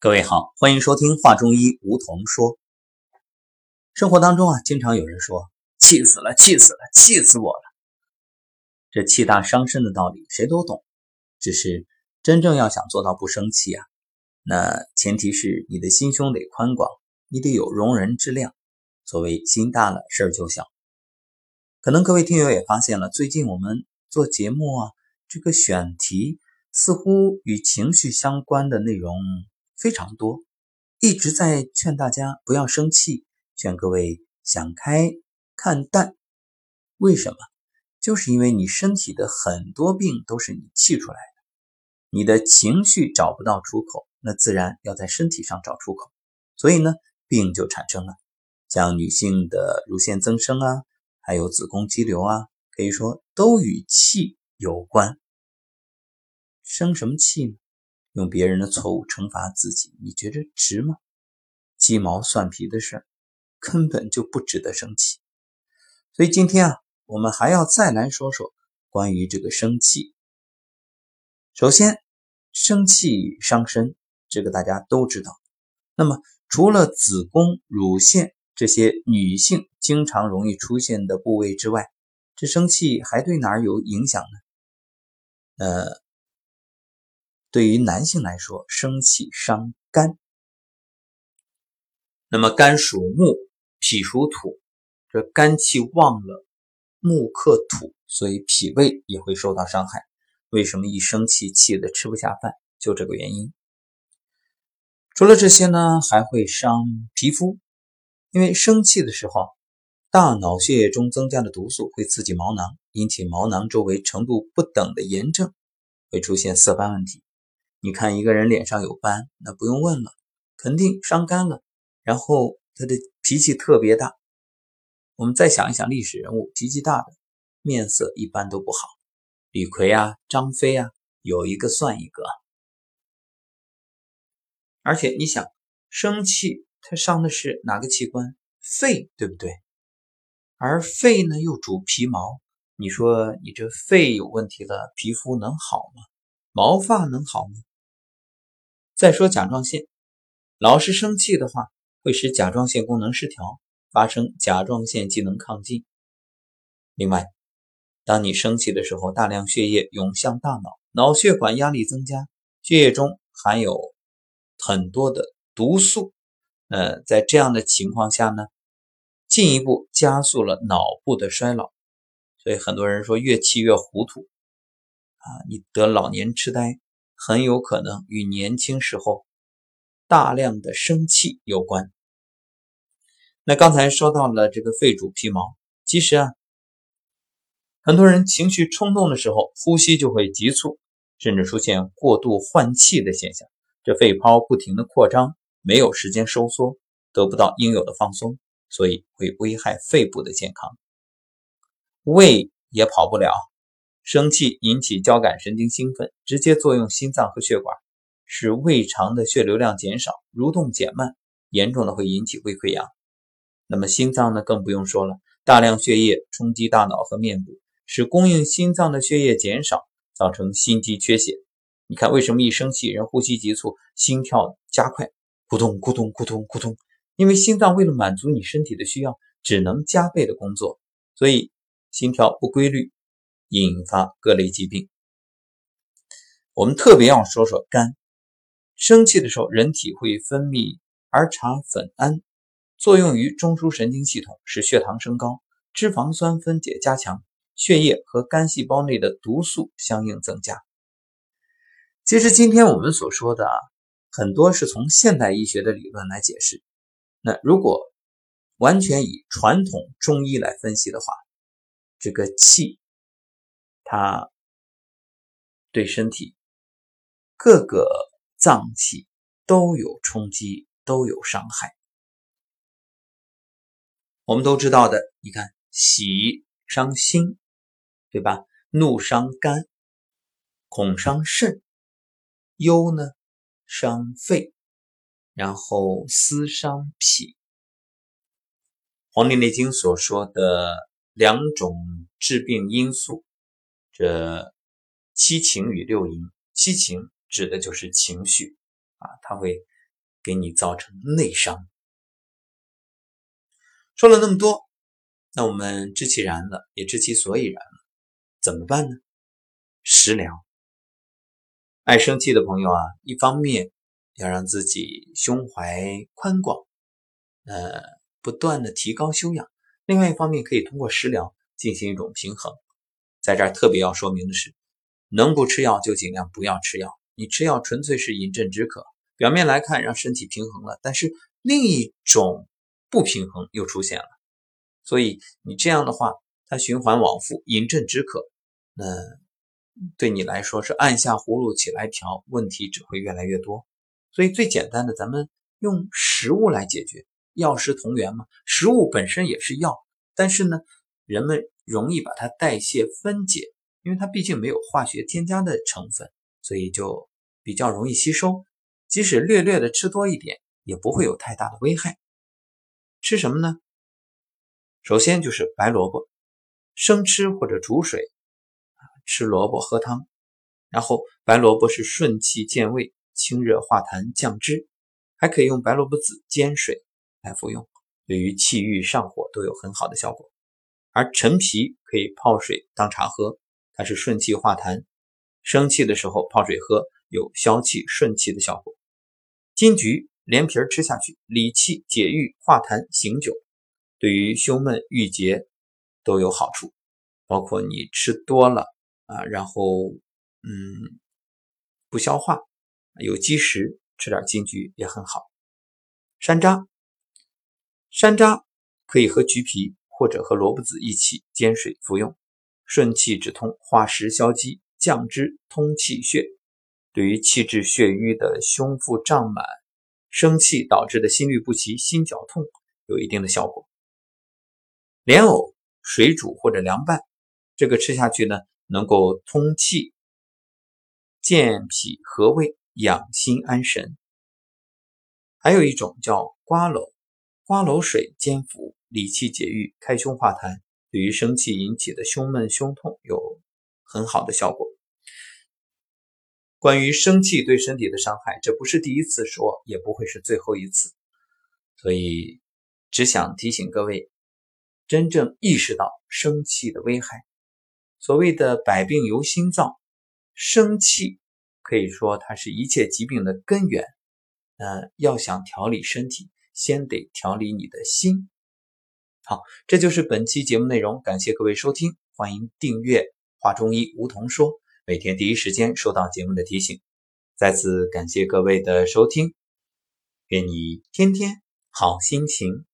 各位好，欢迎收听《话中医》，梧桐说。生活当中啊，经常有人说：“气死了，气死了，气死我了。”这气大伤身的道理谁都懂，只是真正要想做到不生气啊，那前提是你的心胸得宽广，你得有容人之量。所谓心大了，事儿就小。可能各位听友也发现了，最近我们做节目啊，这个选题似乎与情绪相关的内容。非常多，一直在劝大家不要生气，劝各位想开看淡。为什么？就是因为你身体的很多病都是你气出来的，你的情绪找不到出口，那自然要在身体上找出口，所以呢，病就产生了。像女性的乳腺增生啊，还有子宫肌瘤啊，可以说都与气有关。生什么气呢？用别人的错误惩罚自己，你觉得值吗？鸡毛蒜皮的事儿根本就不值得生气。所以今天啊，我们还要再来说说关于这个生气。首先，生气伤身，这个大家都知道。那么，除了子宫、乳腺这些女性经常容易出现的部位之外，这生气还对哪儿有影响呢？呃。对于男性来说，生气伤肝。那么肝属木，脾属土，这肝气旺了，木克土，所以脾胃也会受到伤害。为什么一生气气的吃不下饭？就这个原因。除了这些呢，还会伤皮肤，因为生气的时候，大脑血液中增加的毒素会刺激毛囊，引起毛囊周围程度不等的炎症，会出现色斑问题。你看一个人脸上有斑，那不用问了，肯定伤肝了。然后他的脾气特别大。我们再想一想历史人物，脾气大的面色一般都不好。李逵啊，张飞啊，有一个算一个。而且你想，生气他伤的是哪个器官？肺，对不对？而肺呢又主皮毛，你说你这肺有问题了，皮肤能好吗？毛发能好吗？再说甲状腺，老是生气的话，会使甲状腺功能失调，发生甲状腺机能亢进。另外，当你生气的时候，大量血液涌向大脑，脑血管压力增加，血液中含有很多的毒素。呃，在这样的情况下呢，进一步加速了脑部的衰老。所以很多人说，越气越糊涂啊，你得老年痴呆。很有可能与年轻时候大量的生气有关。那刚才说到了这个肺主皮毛，其实啊，很多人情绪冲动的时候，呼吸就会急促，甚至出现过度换气的现象。这肺泡不停的扩张，没有时间收缩，得不到应有的放松，所以会危害肺部的健康。胃也跑不了。生气引起交感神经兴奋，直接作用心脏和血管，使胃肠的血流量减少，蠕动减慢，严重的会引起胃溃疡。那么心脏呢，更不用说了，大量血液冲击大脑和面部，使供应心脏的血液减少，造成心肌缺血。你看，为什么一生气人呼吸急促，心跳加快，咕咚咕咚咕咚咕咚？因为心脏为了满足你身体的需要，只能加倍的工作，所以心跳不规律。引发各类疾病。我们特别要说说肝。生气的时候，人体会分泌儿茶酚胺，作用于中枢神经系统，使血糖升高，脂肪酸分解加强，血液和肝细胞内的毒素相应增加。其实今天我们所说的啊，很多是从现代医学的理论来解释。那如果完全以传统中医来分析的话，这个气。它对身体各个脏器都有冲击，都有伤害。我们都知道的，你看，喜伤心，对吧？怒伤肝，恐伤肾，忧呢伤肺，然后思伤脾。《黄帝内经》所说的两种致病因素。这七情与六淫，七情指的就是情绪啊，它会给你造成内伤。说了那么多，那我们知其然了，也知其所以然了，怎么办呢？食疗。爱生气的朋友啊，一方面要让自己胸怀宽广，呃，不断的提高修养；另外一方面，可以通过食疗进行一种平衡。在这儿特别要说明的是，能不吃药就尽量不要吃药。你吃药纯粹是饮鸩止渴，表面来看让身体平衡了，但是另一种不平衡又出现了。所以你这样的话，它循环往复，饮鸩止渴，那对你来说是按下葫芦起来调，问题只会越来越多。所以最简单的，咱们用食物来解决，药食同源嘛。食物本身也是药，但是呢，人们。容易把它代谢分解，因为它毕竟没有化学添加的成分，所以就比较容易吸收。即使略略的吃多一点，也不会有太大的危害。吃什么呢？首先就是白萝卜，生吃或者煮水，吃萝卜喝汤。然后白萝卜是顺气健胃、清热化痰、降脂，还可以用白萝卜籽煎水来服用，对于气郁上火都有很好的效果。而陈皮可以泡水当茶喝，它是顺气化痰，生气的时候泡水喝有消气顺气的效果。金桔连皮儿吃下去，理气解郁化痰醒酒，对于胸闷郁结都有好处。包括你吃多了啊，然后嗯不消化有积食，吃点金桔也很好。山楂，山楂可以和橘皮。或者和萝卜籽一起煎水服用，顺气止痛、化食消积、降脂通气血，对于气滞血瘀的胸腹胀满、生气导致的心律不齐、心绞痛有一定的效果。莲藕水煮或者凉拌，这个吃下去呢，能够通气、健脾和胃、养心安神。还有一种叫瓜蒌，瓜蒌水煎服。理气解郁、开胸化痰，对于生气引起的胸闷、胸痛有很好的效果。关于生气对身体的伤害，这不是第一次说，也不会是最后一次。所以，只想提醒各位，真正意识到生气的危害。所谓的“百病由心造”，生气可以说它是一切疾病的根源。呃，要想调理身体，先得调理你的心。好，这就是本期节目内容，感谢各位收听，欢迎订阅华中医梧桐说，每天第一时间收到节目的提醒。再次感谢各位的收听，愿你天天好心情。